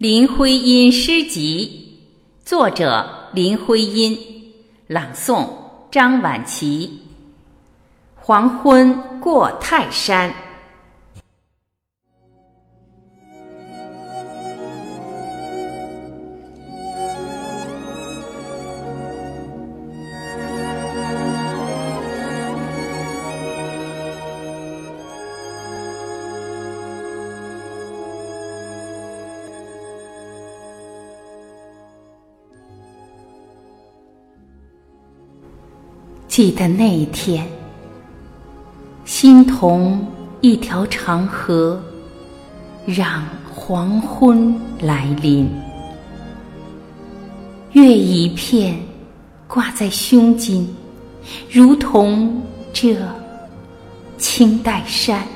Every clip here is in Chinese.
林徽因诗集，作者林徽因，朗诵张晚琪。黄昏过泰山。记得那一天，心同一条长河，让黄昏来临。月一片挂在胸襟，如同这青黛山。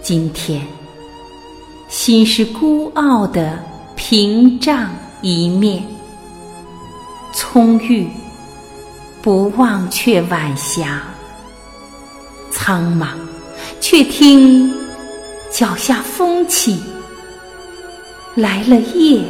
今天，心是孤傲的屏障。一面葱郁，不忘却晚霞；苍茫，却听脚下风起，来了夜。